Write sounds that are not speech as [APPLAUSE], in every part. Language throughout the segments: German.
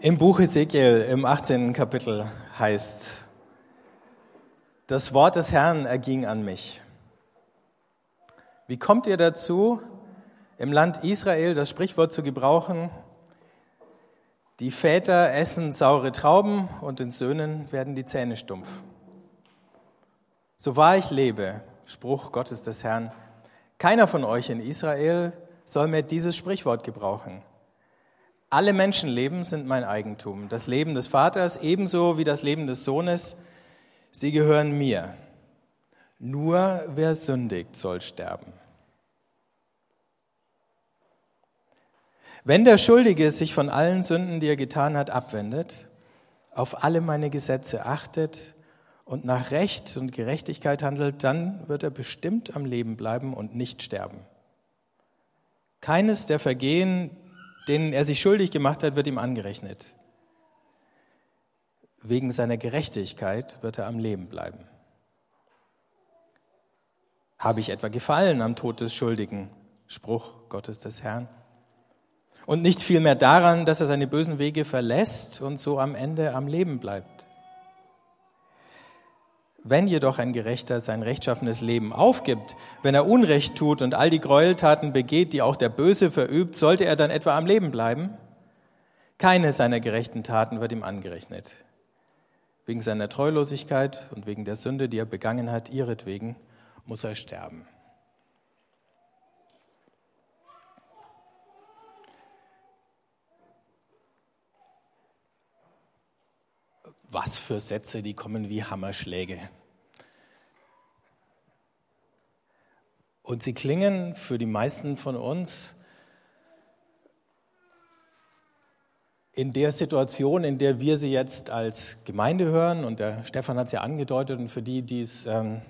Im Buch Ezekiel im 18. Kapitel heißt, das Wort des Herrn erging an mich. Wie kommt ihr dazu, im Land Israel das Sprichwort zu gebrauchen, die Väter essen saure Trauben und den Söhnen werden die Zähne stumpf? So wahr ich lebe, Spruch Gottes des Herrn, keiner von euch in Israel soll mehr dieses Sprichwort gebrauchen. Alle Menschenleben sind mein Eigentum. Das Leben des Vaters ebenso wie das Leben des Sohnes. Sie gehören mir. Nur wer sündigt, soll sterben. Wenn der Schuldige sich von allen Sünden, die er getan hat, abwendet, auf alle meine Gesetze achtet und nach Recht und Gerechtigkeit handelt, dann wird er bestimmt am Leben bleiben und nicht sterben. Keines der Vergehen, denen er sich schuldig gemacht hat, wird ihm angerechnet. Wegen seiner Gerechtigkeit wird er am Leben bleiben. Habe ich etwa gefallen am Tod des Schuldigen? Spruch Gottes des Herrn. Und nicht vielmehr daran, dass er seine bösen Wege verlässt und so am Ende am Leben bleibt. Wenn jedoch ein Gerechter sein rechtschaffenes Leben aufgibt, wenn er Unrecht tut und all die Gräueltaten begeht, die auch der Böse verübt, sollte er dann etwa am Leben bleiben? Keine seiner gerechten Taten wird ihm angerechnet. Wegen seiner Treulosigkeit und wegen der Sünde, die er begangen hat, ihretwegen muss er sterben. Was für Sätze, die kommen wie Hammerschläge. Und sie klingen für die meisten von uns in der Situation, in der wir sie jetzt als Gemeinde hören, und der Stefan hat es ja angedeutet, und für die, die es ähm,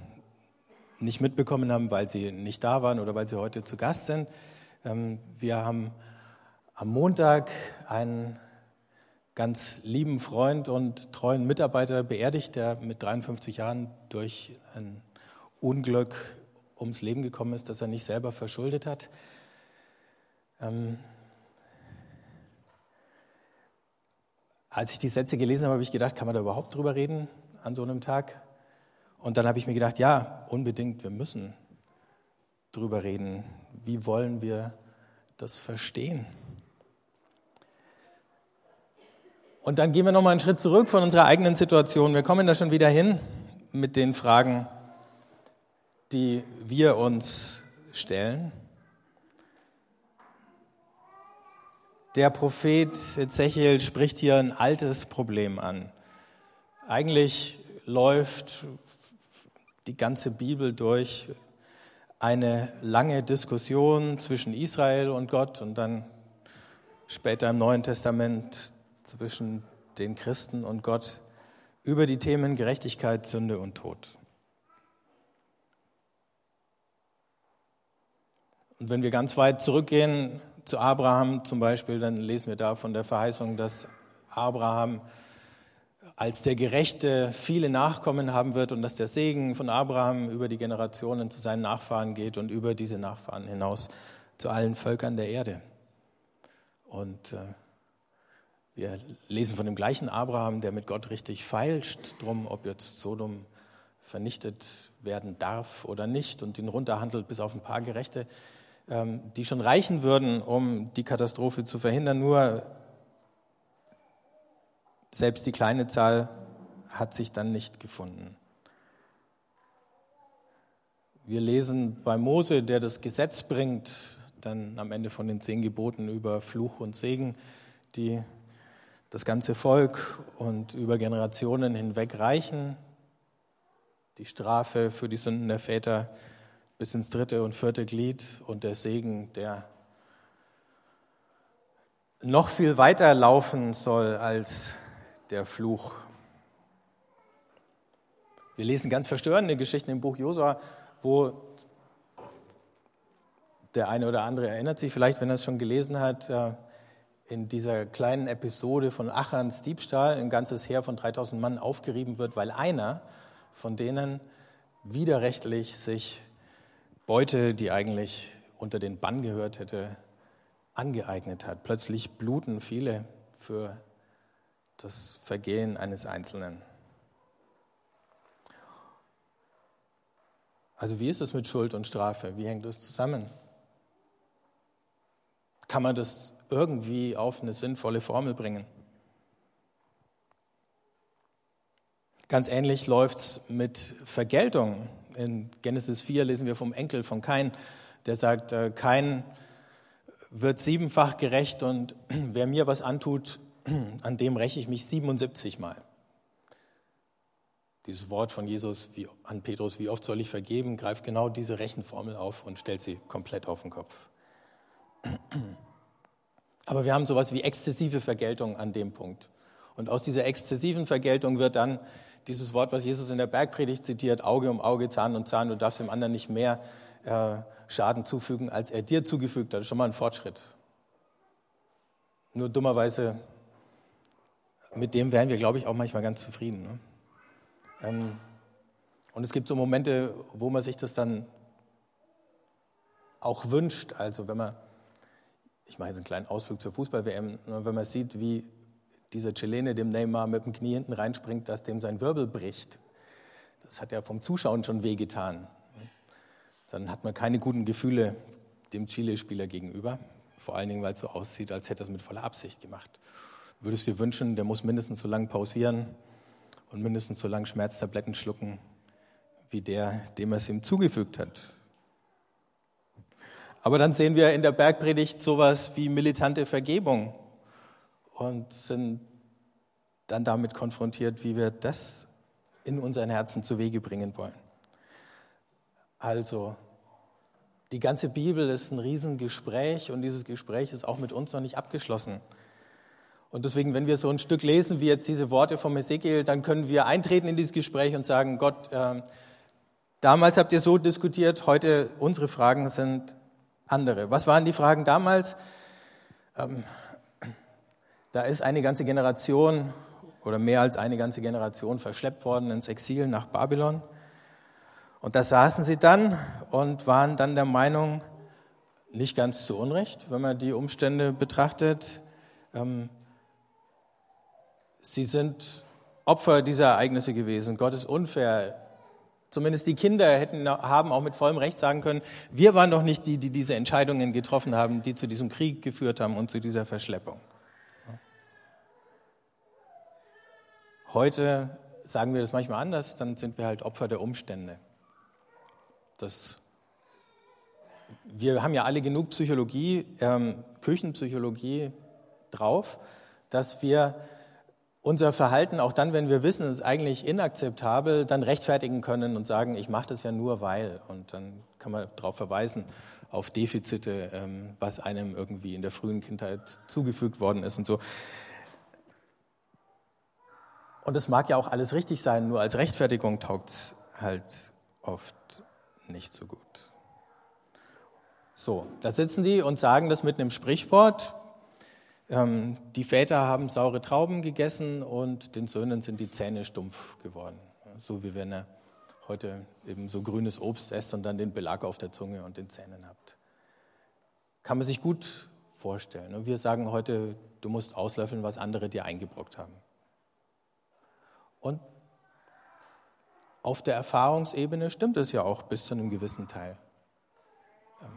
nicht mitbekommen haben, weil sie nicht da waren oder weil sie heute zu Gast sind, ähm, wir haben am Montag einen ganz lieben Freund und treuen Mitarbeiter beerdigt, der mit 53 Jahren durch ein Unglück ums Leben gekommen ist, das er nicht selber verschuldet hat. Ähm als ich die Sätze gelesen habe, habe ich gedacht, kann man da überhaupt drüber reden an so einem Tag? Und dann habe ich mir gedacht, ja, unbedingt, wir müssen drüber reden. Wie wollen wir das verstehen? Und dann gehen wir nochmal einen Schritt zurück von unserer eigenen Situation. Wir kommen da schon wieder hin mit den Fragen, die wir uns stellen. Der Prophet Ezechiel spricht hier ein altes Problem an. Eigentlich läuft die ganze Bibel durch eine lange Diskussion zwischen Israel und Gott und dann später im Neuen Testament zwischen den Christen und Gott über die Themen Gerechtigkeit, Sünde und Tod. Und wenn wir ganz weit zurückgehen zu Abraham zum Beispiel, dann lesen wir da von der Verheißung, dass Abraham als der Gerechte viele Nachkommen haben wird und dass der Segen von Abraham über die Generationen zu seinen Nachfahren geht und über diese Nachfahren hinaus zu allen Völkern der Erde. Und äh, wir lesen von dem gleichen Abraham, der mit Gott richtig feilscht, drum, ob jetzt Sodom vernichtet werden darf oder nicht und ihn runterhandelt bis auf ein paar Gerechte, ähm, die schon reichen würden, um die Katastrophe zu verhindern. Nur selbst die kleine Zahl hat sich dann nicht gefunden. Wir lesen bei Mose, der das Gesetz bringt, dann am Ende von den zehn Geboten über Fluch und Segen, die das ganze Volk und über Generationen hinweg reichen. Die Strafe für die Sünden der Väter bis ins dritte und vierte Glied und der Segen, der noch viel weiter laufen soll als der Fluch. Wir lesen ganz verstörende Geschichten im Buch Josua, wo der eine oder andere erinnert sich vielleicht, wenn er es schon gelesen hat, äh, in dieser kleinen Episode von Achans Diebstahl ein ganzes Heer von 3000 Mann aufgerieben wird, weil einer von denen widerrechtlich sich Beute, die eigentlich unter den Bann gehört hätte, angeeignet hat. Plötzlich bluten viele für das Vergehen eines Einzelnen. Also wie ist es mit Schuld und Strafe? Wie hängt das zusammen? Kann man das irgendwie auf eine sinnvolle Formel bringen? Ganz ähnlich läuft es mit Vergeltung. In Genesis 4 lesen wir vom Enkel von Kain, der sagt, äh, Kain wird siebenfach gerecht und [CLEARS THROAT] wer mir was antut, [CLEARS THROAT] an dem räche ich mich 77 Mal. Dieses Wort von Jesus wie, an Petrus, wie oft soll ich vergeben, greift genau diese Rechenformel auf und stellt sie komplett auf den Kopf. [CLEARS THROAT] Aber wir haben sowas wie exzessive Vergeltung an dem Punkt. Und aus dieser exzessiven Vergeltung wird dann dieses Wort, was Jesus in der Bergpredigt zitiert, Auge um Auge, Zahn um Zahn, du darfst dem anderen nicht mehr äh, Schaden zufügen, als er dir zugefügt hat. Das ist schon mal ein Fortschritt. Nur dummerweise, mit dem wären wir, glaube ich, auch manchmal ganz zufrieden. Ne? Ähm, und es gibt so Momente, wo man sich das dann auch wünscht. Also wenn man, ich mache jetzt einen kleinen Ausflug zur Fußball-WM, ne, wenn man sieht, wie dieser Chilene dem Neymar mit dem Knie hinten reinspringt, dass dem sein Wirbel bricht. Das hat ja vom Zuschauen schon wehgetan. Dann hat man keine guten Gefühle dem Chile-Spieler gegenüber. Vor allen Dingen, weil es so aussieht, als hätte er es mit voller Absicht gemacht. Würdest du dir wünschen, der muss mindestens so lange pausieren, und mindestens so lange Schmerztabletten schlucken wie der, dem er es ihm zugefügt hat. Aber dann sehen wir in der Bergpredigt sowas wie militante Vergebung und sind dann damit konfrontiert, wie wir das in unseren Herzen zu Wege bringen wollen. Also, die ganze Bibel ist ein Riesengespräch und dieses Gespräch ist auch mit uns noch nicht abgeschlossen. Und deswegen, wenn wir so ein Stück lesen, wie jetzt diese Worte vom Ezekiel, dann können wir eintreten in dieses Gespräch und sagen, Gott, äh, damals habt ihr so diskutiert, heute unsere Fragen sind andere. Was waren die Fragen damals? Ähm, da ist eine ganze Generation oder mehr als eine ganze Generation verschleppt worden ins Exil nach Babylon. Und da saßen sie dann und waren dann der Meinung, nicht ganz zu Unrecht, wenn man die Umstände betrachtet, ähm, Sie sind Opfer dieser Ereignisse gewesen. Gott ist unfair. Zumindest die Kinder hätten, haben auch mit vollem Recht sagen können, wir waren doch nicht die, die diese Entscheidungen getroffen haben, die zu diesem Krieg geführt haben und zu dieser Verschleppung. Heute sagen wir das manchmal anders, dann sind wir halt Opfer der Umstände. Das, wir haben ja alle genug Psychologie, ähm, Küchenpsychologie drauf, dass wir unser Verhalten, auch dann, wenn wir wissen, es ist eigentlich inakzeptabel, dann rechtfertigen können und sagen, ich mache das ja nur weil. Und dann kann man darauf verweisen, auf Defizite, ähm, was einem irgendwie in der frühen Kindheit zugefügt worden ist und so. Und es mag ja auch alles richtig sein, nur als Rechtfertigung taugt es halt oft nicht so gut. So, da sitzen die und sagen das mit einem Sprichwort, die Väter haben saure Trauben gegessen und den Söhnen sind die Zähne stumpf geworden. So wie wenn er heute eben so grünes Obst esst und dann den Belag auf der Zunge und den Zähnen habt. Kann man sich gut vorstellen. Und wir sagen heute, du musst auslöffeln, was andere dir eingebrockt haben. Und auf der Erfahrungsebene stimmt es ja auch bis zu einem gewissen Teil. Ähm,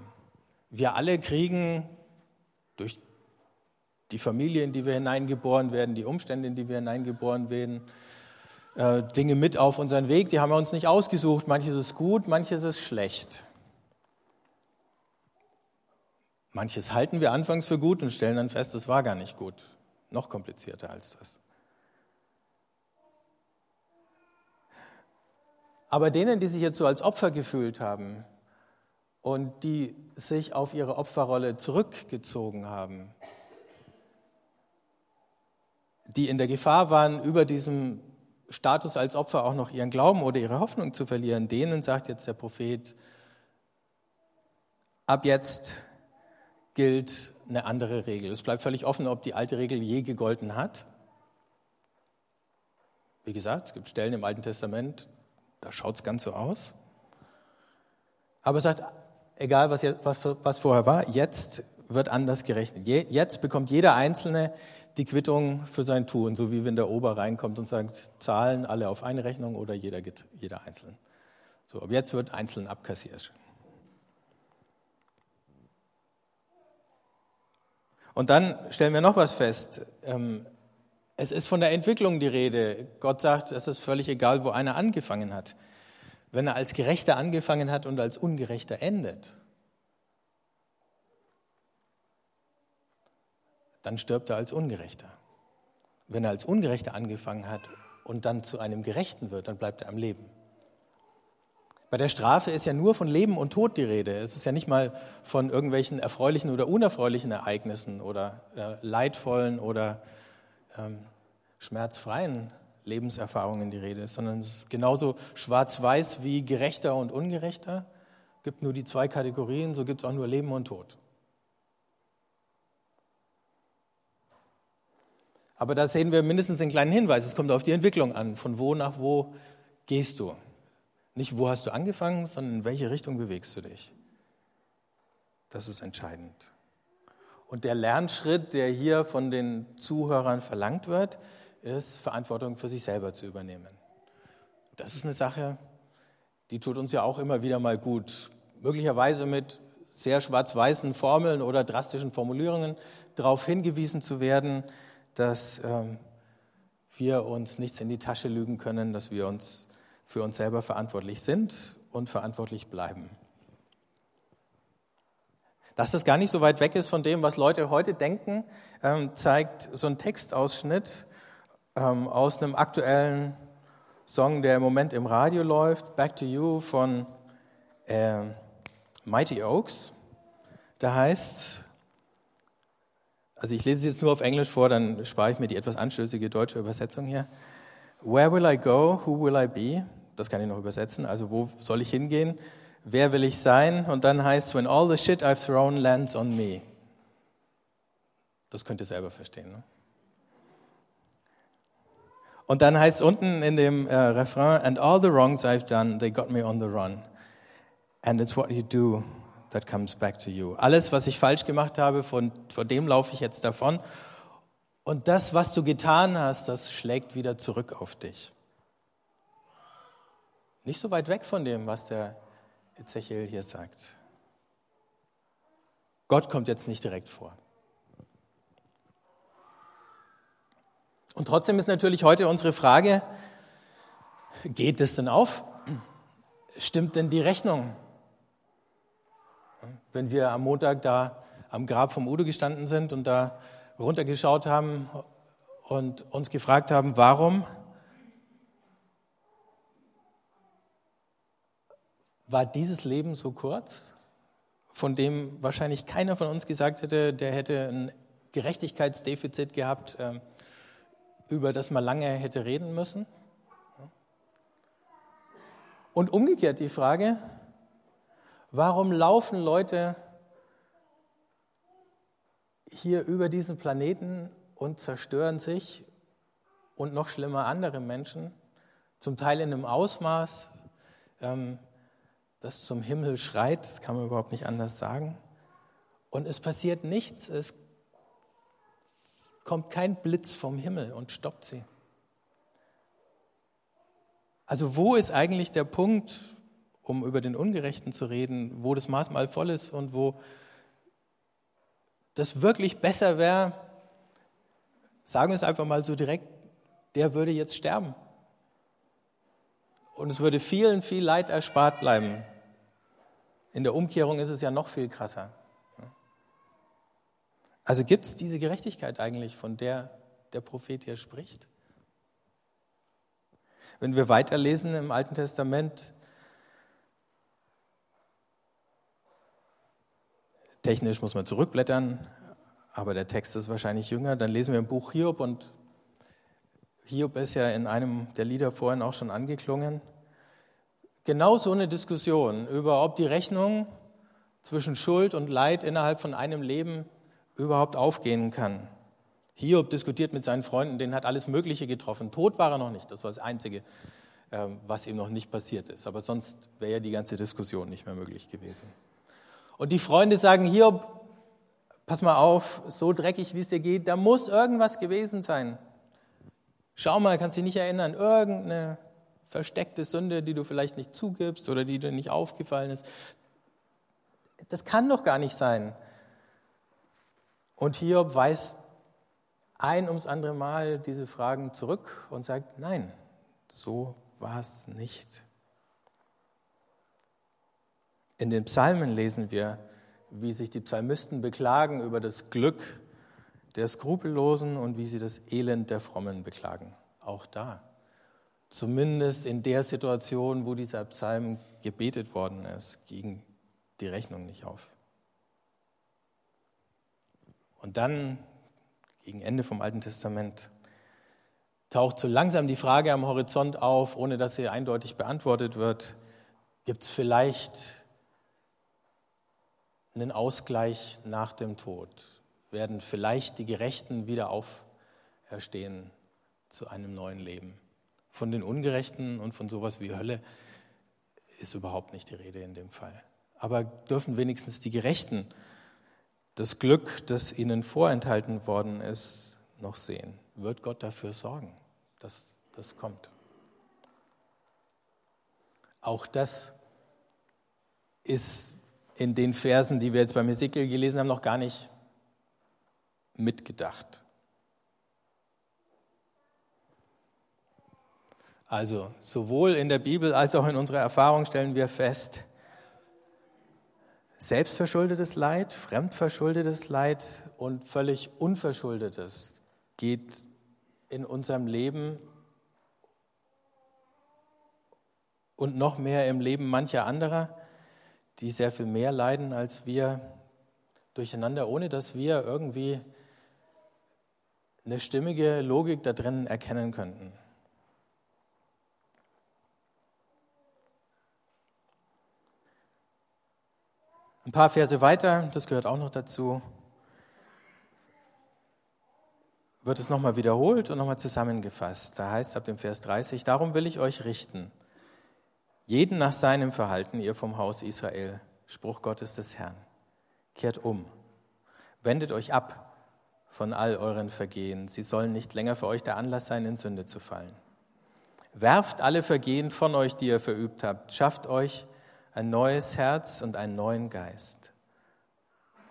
wir alle kriegen durch die Familie, in die wir hineingeboren werden, die Umstände, in die wir hineingeboren werden, äh, Dinge mit auf unseren Weg, die haben wir uns nicht ausgesucht. Manches ist gut, manches ist schlecht. Manches halten wir anfangs für gut und stellen dann fest, es war gar nicht gut. Noch komplizierter als das. Aber denen, die sich jetzt so als Opfer gefühlt haben und die sich auf ihre Opferrolle zurückgezogen haben, die in der Gefahr waren, über diesem Status als Opfer auch noch ihren Glauben oder ihre Hoffnung zu verlieren, denen sagt jetzt der Prophet, ab jetzt gilt eine andere Regel. Es bleibt völlig offen, ob die alte Regel je gegolten hat. Wie gesagt, es gibt Stellen im Alten Testament, da schaut es ganz so aus. Aber es sagt, egal was, was, was vorher war, jetzt wird anders gerechnet. Jetzt bekommt jeder Einzelne die Quittung für sein Tun, so wie wenn der Ober reinkommt und sagt, zahlen alle auf eine Rechnung oder jeder, jeder einzeln. So, ab jetzt wird einzeln abkassiert. Und dann stellen wir noch was fest. Ähm, es ist von der Entwicklung die Rede. Gott sagt, es ist völlig egal, wo einer angefangen hat. Wenn er als Gerechter angefangen hat und als Ungerechter endet, dann stirbt er als Ungerechter. Wenn er als Ungerechter angefangen hat und dann zu einem Gerechten wird, dann bleibt er am Leben. Bei der Strafe ist ja nur von Leben und Tod die Rede. Es ist ja nicht mal von irgendwelchen erfreulichen oder unerfreulichen Ereignissen oder äh, leidvollen oder ähm, schmerzfreien Lebenserfahrungen die Rede, sondern es ist genauso schwarz-weiß wie gerechter und ungerechter. Es gibt nur die zwei Kategorien, so gibt es auch nur Leben und Tod. Aber da sehen wir mindestens einen kleinen Hinweis. Es kommt auf die Entwicklung an. Von wo nach wo gehst du? Nicht, wo hast du angefangen, sondern in welche Richtung bewegst du dich. Das ist entscheidend. Und der Lernschritt, der hier von den Zuhörern verlangt wird, ist, Verantwortung für sich selber zu übernehmen. Das ist eine Sache, die tut uns ja auch immer wieder mal gut. Möglicherweise mit sehr schwarz-weißen Formeln oder drastischen Formulierungen darauf hingewiesen zu werden, dass ähm, wir uns nichts in die Tasche lügen können, dass wir uns für uns selber verantwortlich sind und verantwortlich bleiben. Dass das gar nicht so weit weg ist von dem, was Leute heute denken, ähm, zeigt so ein Textausschnitt ähm, aus einem aktuellen Song, der im Moment im Radio läuft, Back to You von äh, Mighty Oaks. Da heißt also ich lese es jetzt nur auf Englisch vor, dann spare ich mir die etwas anstößige deutsche Übersetzung hier. Where will I go? Who will I be? Das kann ich noch übersetzen. Also wo soll ich hingehen? Wer will ich sein? Und dann heißt es, when all the shit I've thrown lands on me. Das könnt ihr selber verstehen. Ne? Und dann heißt es unten in dem äh, Refrain, and all the wrongs I've done, they got me on the run. And it's what you do that comes back to you. Alles, was ich falsch gemacht habe, von, von dem laufe ich jetzt davon. Und das, was du getan hast, das schlägt wieder zurück auf dich. Nicht so weit weg von dem, was der Ezechiel hier sagt. Gott kommt jetzt nicht direkt vor. Und trotzdem ist natürlich heute unsere Frage, geht es denn auf? Stimmt denn die Rechnung? Wenn wir am Montag da am Grab vom Udo gestanden sind und da runtergeschaut haben und uns gefragt haben, warum war dieses Leben so kurz, von dem wahrscheinlich keiner von uns gesagt hätte, der hätte ein Gerechtigkeitsdefizit gehabt, ähm, über das man lange hätte reden müssen. Und umgekehrt die Frage, warum laufen Leute hier über diesen Planeten und zerstören sich und noch schlimmer andere Menschen, zum Teil in einem Ausmaß, ähm, das zum Himmel schreit, das kann man überhaupt nicht anders sagen. Und es passiert nichts, es kommt kein Blitz vom Himmel und stoppt sie. Also wo ist eigentlich der Punkt, um über den Ungerechten zu reden, wo das Maß mal voll ist und wo das wirklich besser wäre, sagen wir es einfach mal so direkt, der würde jetzt sterben. Und es würde vielen viel Leid erspart bleiben. In der Umkehrung ist es ja noch viel krasser. Also gibt es diese Gerechtigkeit eigentlich, von der der Prophet hier spricht? Wenn wir weiterlesen im Alten Testament, technisch muss man zurückblättern, aber der Text ist wahrscheinlich jünger, dann lesen wir im Buch Hiob und Hiob ist ja in einem der Lieder vorhin auch schon angeklungen genau so eine Diskussion über, ob die Rechnung zwischen Schuld und Leid innerhalb von einem Leben überhaupt aufgehen kann. Hiob diskutiert mit seinen Freunden, denen hat alles Mögliche getroffen. Tot war er noch nicht, das war das Einzige, ähm, was ihm noch nicht passiert ist. Aber sonst wäre ja die ganze Diskussion nicht mehr möglich gewesen. Und die Freunde sagen, Hiob, pass mal auf, so dreckig wie es dir geht, da muss irgendwas gewesen sein. Schau mal, kannst dich nicht erinnern, irgendeine versteckte Sünde, die du vielleicht nicht zugibst oder die dir nicht aufgefallen ist. Das kann doch gar nicht sein. Und Hiob weist ein ums andere Mal diese Fragen zurück und sagt, nein, so war es nicht. In den Psalmen lesen wir, wie sich die Psalmisten beklagen über das Glück der Skrupellosen und wie sie das Elend der Frommen beklagen. Auch da. Zumindest in der Situation, wo dieser Psalm gebetet worden ist, ging die Rechnung nicht auf. Und dann, gegen Ende vom Alten Testament, taucht so langsam die Frage am Horizont auf, ohne dass sie eindeutig beantwortet wird, gibt es vielleicht einen Ausgleich nach dem Tod? Werden vielleicht die Gerechten wieder auferstehen zu einem neuen Leben? Von den Ungerechten und von sowas wie Hölle ist überhaupt nicht die Rede in dem Fall. Aber dürfen wenigstens die Gerechten das Glück, das ihnen vorenthalten worden ist, noch sehen? Wird Gott dafür sorgen, dass das kommt? Auch das ist in den Versen, die wir jetzt beim Ezekiel gelesen haben, noch gar nicht mitgedacht. Also sowohl in der Bibel als auch in unserer Erfahrung stellen wir fest, selbstverschuldetes Leid, fremdverschuldetes Leid und völlig unverschuldetes geht in unserem Leben und noch mehr im Leben mancher anderer die sehr viel mehr leiden als wir durcheinander, ohne dass wir irgendwie eine stimmige Logik da drin erkennen könnten. Ein paar Verse weiter, das gehört auch noch dazu, wird es nochmal wiederholt und nochmal zusammengefasst. Da heißt es ab dem Vers 30, darum will ich euch richten jeden nach seinem Verhalten, ihr vom Haus Israel. Spruch Gottes des Herrn. Kehrt um, wendet euch ab von all euren Vergehen. Sie sollen nicht länger für euch der Anlass sein, in Sünde zu fallen. Werft alle Vergehen von euch, die ihr verübt habt. Schafft euch ein neues Herz und einen neuen Geist.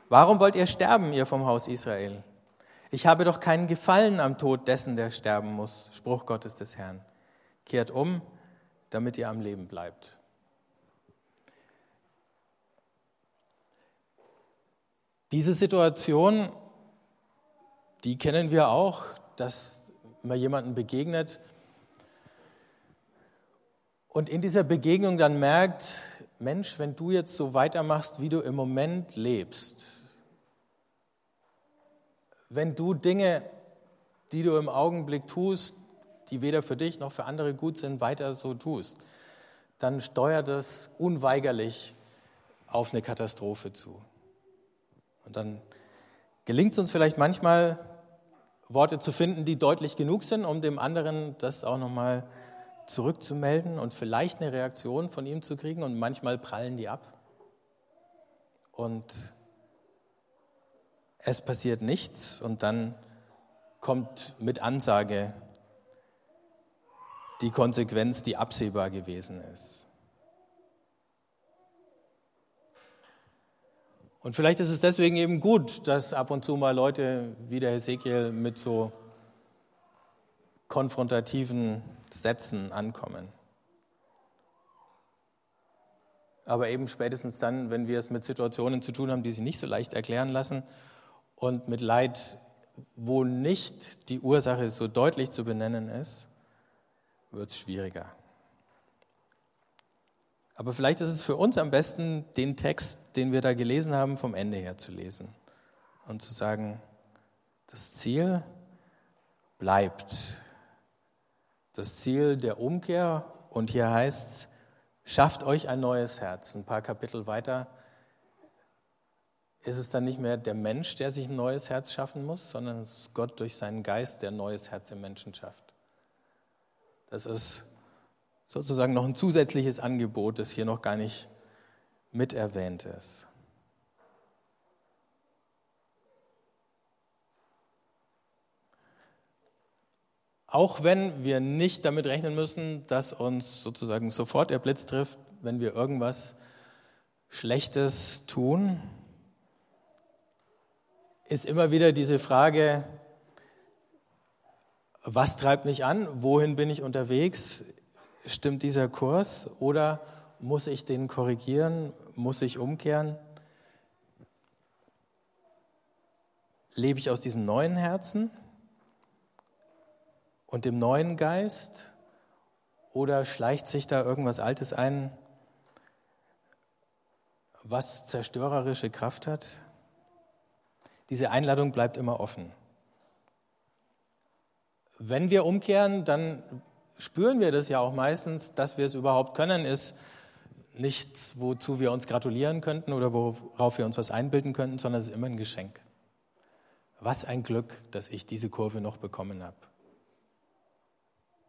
Warum wollt ihr sterben, ihr vom Haus Israel? Ich habe doch keinen Gefallen am Tod dessen, der sterben muss. Spruch Gottes des Herrn. Kehrt um, damit ihr am Leben bleibt. Diese Situation, die kennen wir auch, dass man jemandem begegnet und in dieser Begegnung dann merkt, Mensch, wenn du jetzt so weitermachst, wie du im Moment lebst, wenn du Dinge, die du im Augenblick tust, die weder für dich noch für andere gut sind, weiter so tust, dann steuert es unweigerlich auf eine Katastrophe zu. Und dann gelingt es uns vielleicht manchmal, Worte zu finden, die deutlich genug sind, um dem anderen das auch nochmal zurückzumelden und vielleicht eine Reaktion von ihm zu kriegen. Und manchmal prallen die ab. Und es passiert nichts und dann kommt mit Ansage die Konsequenz, die absehbar gewesen ist. Und vielleicht ist es deswegen eben gut, dass ab und zu mal Leute wie der Hesekiel mit so konfrontativen Sätzen ankommen. Aber eben spätestens dann, wenn wir es mit Situationen zu tun haben, die sich nicht so leicht erklären lassen und mit Leid, wo nicht die Ursache so deutlich zu benennen ist, wird es schwieriger. Aber vielleicht ist es für uns am besten, den Text, den wir da gelesen haben, vom Ende her zu lesen und zu sagen, das Ziel bleibt. Das Ziel der Umkehr, und hier heißt es, schafft euch ein neues Herz. Ein paar Kapitel weiter ist es dann nicht mehr der Mensch, der sich ein neues Herz schaffen muss, sondern es ist Gott durch seinen Geist, der ein neues Herz im Menschen schafft. Das ist sozusagen noch ein zusätzliches Angebot, das hier noch gar nicht mit erwähnt ist. Auch wenn wir nicht damit rechnen müssen, dass uns sozusagen sofort der Blitz trifft, wenn wir irgendwas Schlechtes tun, ist immer wieder diese Frage, was treibt mich an? Wohin bin ich unterwegs? Stimmt dieser Kurs? Oder muss ich den korrigieren? Muss ich umkehren? Lebe ich aus diesem neuen Herzen und dem neuen Geist? Oder schleicht sich da irgendwas Altes ein, was zerstörerische Kraft hat? Diese Einladung bleibt immer offen. Wenn wir umkehren, dann spüren wir das ja auch meistens, dass wir es überhaupt können, ist nichts, wozu wir uns gratulieren könnten oder worauf wir uns was einbilden könnten, sondern es ist immer ein Geschenk. Was ein Glück, dass ich diese Kurve noch bekommen habe.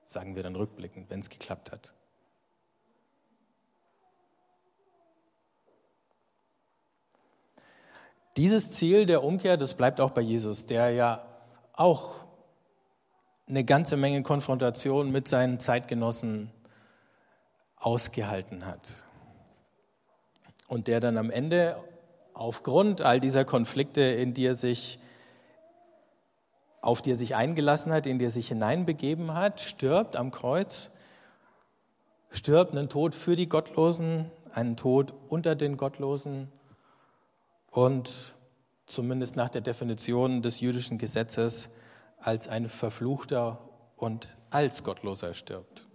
Sagen wir dann rückblickend, wenn es geklappt hat. Dieses Ziel der Umkehr, das bleibt auch bei Jesus, der ja auch eine ganze Menge Konfrontation mit seinen Zeitgenossen ausgehalten hat. Und der dann am Ende aufgrund all dieser Konflikte, in die er sich, auf die er sich eingelassen hat, in die er sich hineinbegeben hat, stirbt am Kreuz, stirbt einen Tod für die Gottlosen, einen Tod unter den Gottlosen und zumindest nach der Definition des jüdischen Gesetzes als ein Verfluchter und als Gottloser stirbt.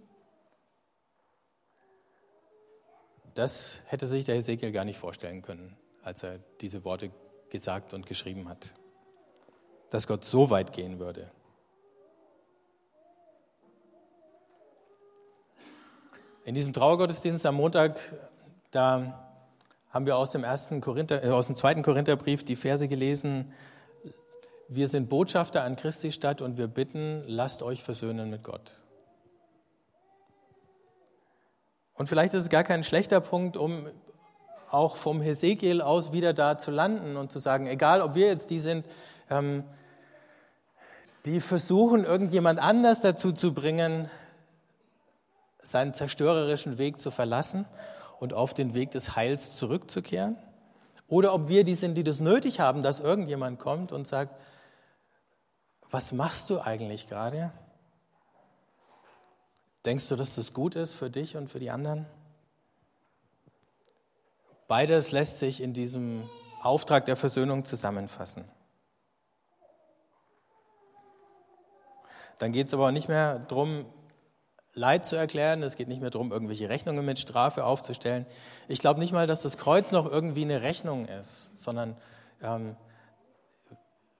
Das hätte sich der Hesekiel gar nicht vorstellen können, als er diese Worte gesagt und geschrieben hat, dass Gott so weit gehen würde. In diesem Trauergottesdienst am Montag, da haben wir aus dem, ersten Korinther, äh, aus dem zweiten Korintherbrief die Verse gelesen, wir sind Botschafter an Christi Stadt und wir bitten, lasst euch versöhnen mit Gott. Und vielleicht ist es gar kein schlechter Punkt, um auch vom Hesekiel aus wieder da zu landen und zu sagen, egal ob wir jetzt die sind, ähm, die versuchen, irgendjemand anders dazu zu bringen, seinen zerstörerischen Weg zu verlassen und auf den Weg des Heils zurückzukehren. Oder ob wir die sind, die das nötig haben, dass irgendjemand kommt und sagt, was machst du eigentlich gerade? Denkst du, dass das gut ist für dich und für die anderen? Beides lässt sich in diesem Auftrag der Versöhnung zusammenfassen. Dann geht es aber auch nicht mehr darum, Leid zu erklären. Es geht nicht mehr darum, irgendwelche Rechnungen mit Strafe aufzustellen. Ich glaube nicht mal, dass das Kreuz noch irgendwie eine Rechnung ist, sondern ähm,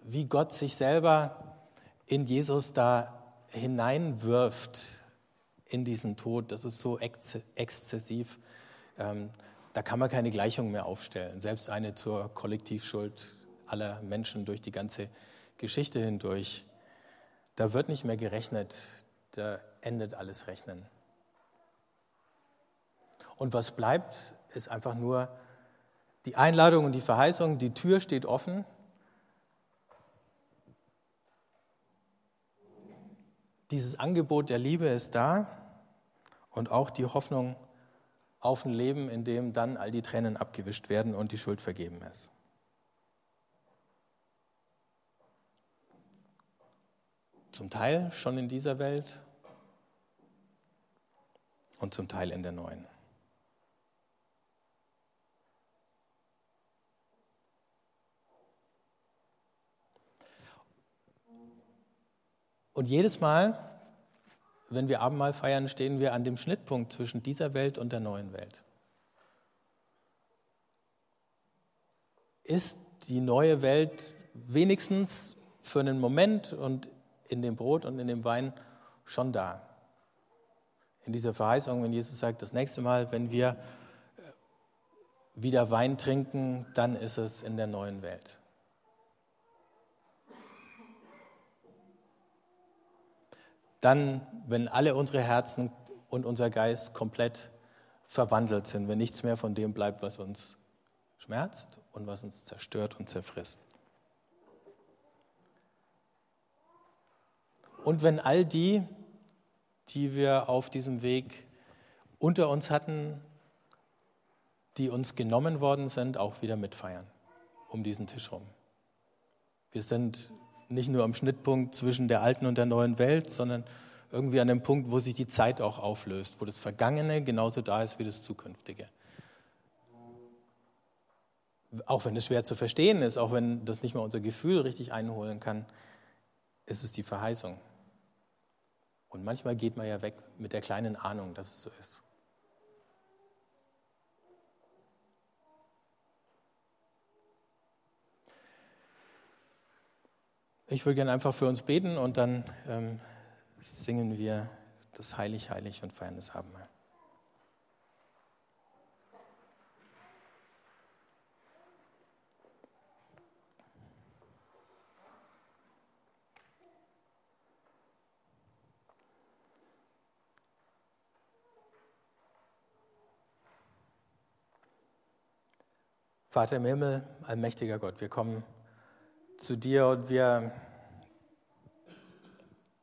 wie Gott sich selber in Jesus da hineinwirft in diesen Tod, das ist so ex exzessiv. Ähm, da kann man keine Gleichung mehr aufstellen, selbst eine zur Kollektivschuld aller Menschen durch die ganze Geschichte hindurch. Da wird nicht mehr gerechnet, da endet alles Rechnen. Und was bleibt, ist einfach nur die Einladung und die Verheißung, die Tür steht offen. Dieses Angebot der Liebe ist da und auch die Hoffnung auf ein Leben, in dem dann all die Tränen abgewischt werden und die Schuld vergeben ist. Zum Teil schon in dieser Welt und zum Teil in der neuen. Und jedes Mal, wenn wir Abendmahl feiern, stehen wir an dem Schnittpunkt zwischen dieser Welt und der neuen Welt. Ist die neue Welt wenigstens für einen Moment und in dem Brot und in dem Wein schon da? In dieser Verheißung, wenn Jesus sagt, das nächste Mal, wenn wir äh, wieder Wein trinken, dann ist es in der neuen Welt. Dann, wenn alle unsere Herzen und unser Geist komplett verwandelt sind, wenn nichts mehr von dem bleibt, was uns schmerzt und was uns zerstört und zerfrisst. Und wenn all die, die wir auf diesem Weg unter uns hatten, die uns genommen worden sind, auch wieder mitfeiern um diesen Tisch rum. Wir sind nicht nur am Schnittpunkt zwischen der alten und der neuen Welt, sondern irgendwie an dem Punkt, wo sich die Zeit auch auflöst, wo das Vergangene genauso da ist wie das Zukünftige. Auch wenn es schwer zu verstehen ist, auch wenn das nicht mal unser Gefühl richtig einholen kann, ist es die Verheißung. Und manchmal geht man ja weg mit der kleinen Ahnung, dass es so ist. Ich würde gerne einfach für uns beten und dann ähm, singen wir das Heilig, Heilig und feiern das Abendmahl. Vater im Himmel, allmächtiger Gott, wir kommen zu dir und wir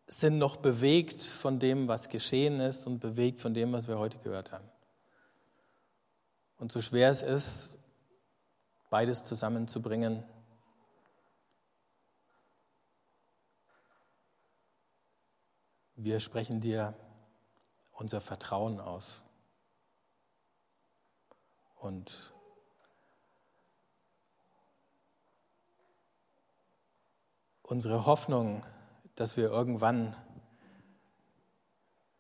sind noch bewegt von dem, was geschehen ist und bewegt von dem, was wir heute gehört haben. Und so schwer es ist, beides zusammenzubringen, wir sprechen dir unser Vertrauen aus. Und unsere Hoffnung, dass wir irgendwann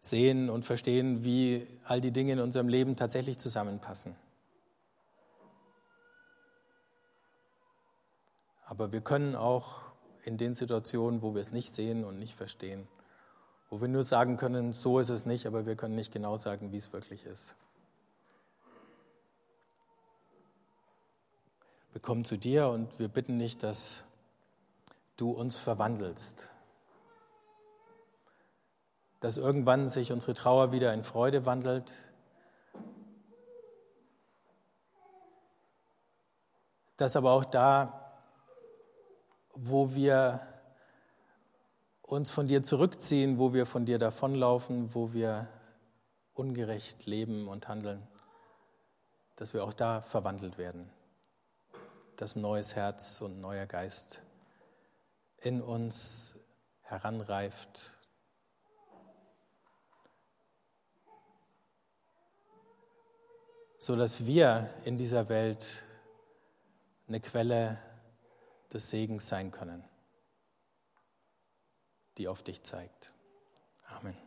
sehen und verstehen, wie all die Dinge in unserem Leben tatsächlich zusammenpassen. Aber wir können auch in den Situationen, wo wir es nicht sehen und nicht verstehen, wo wir nur sagen können, so ist es nicht, aber wir können nicht genau sagen, wie es wirklich ist. Wir kommen zu dir und wir bitten nicht, dass du uns verwandelst. Dass irgendwann sich unsere Trauer wieder in Freude wandelt. Dass aber auch da, wo wir uns von dir zurückziehen, wo wir von dir davonlaufen, wo wir ungerecht leben und handeln, dass wir auch da verwandelt werden, dass neues Herz und neuer Geist in uns heranreift. so dass wir in dieser Welt eine Quelle des Segens sein können, die auf dich zeigt. Amen.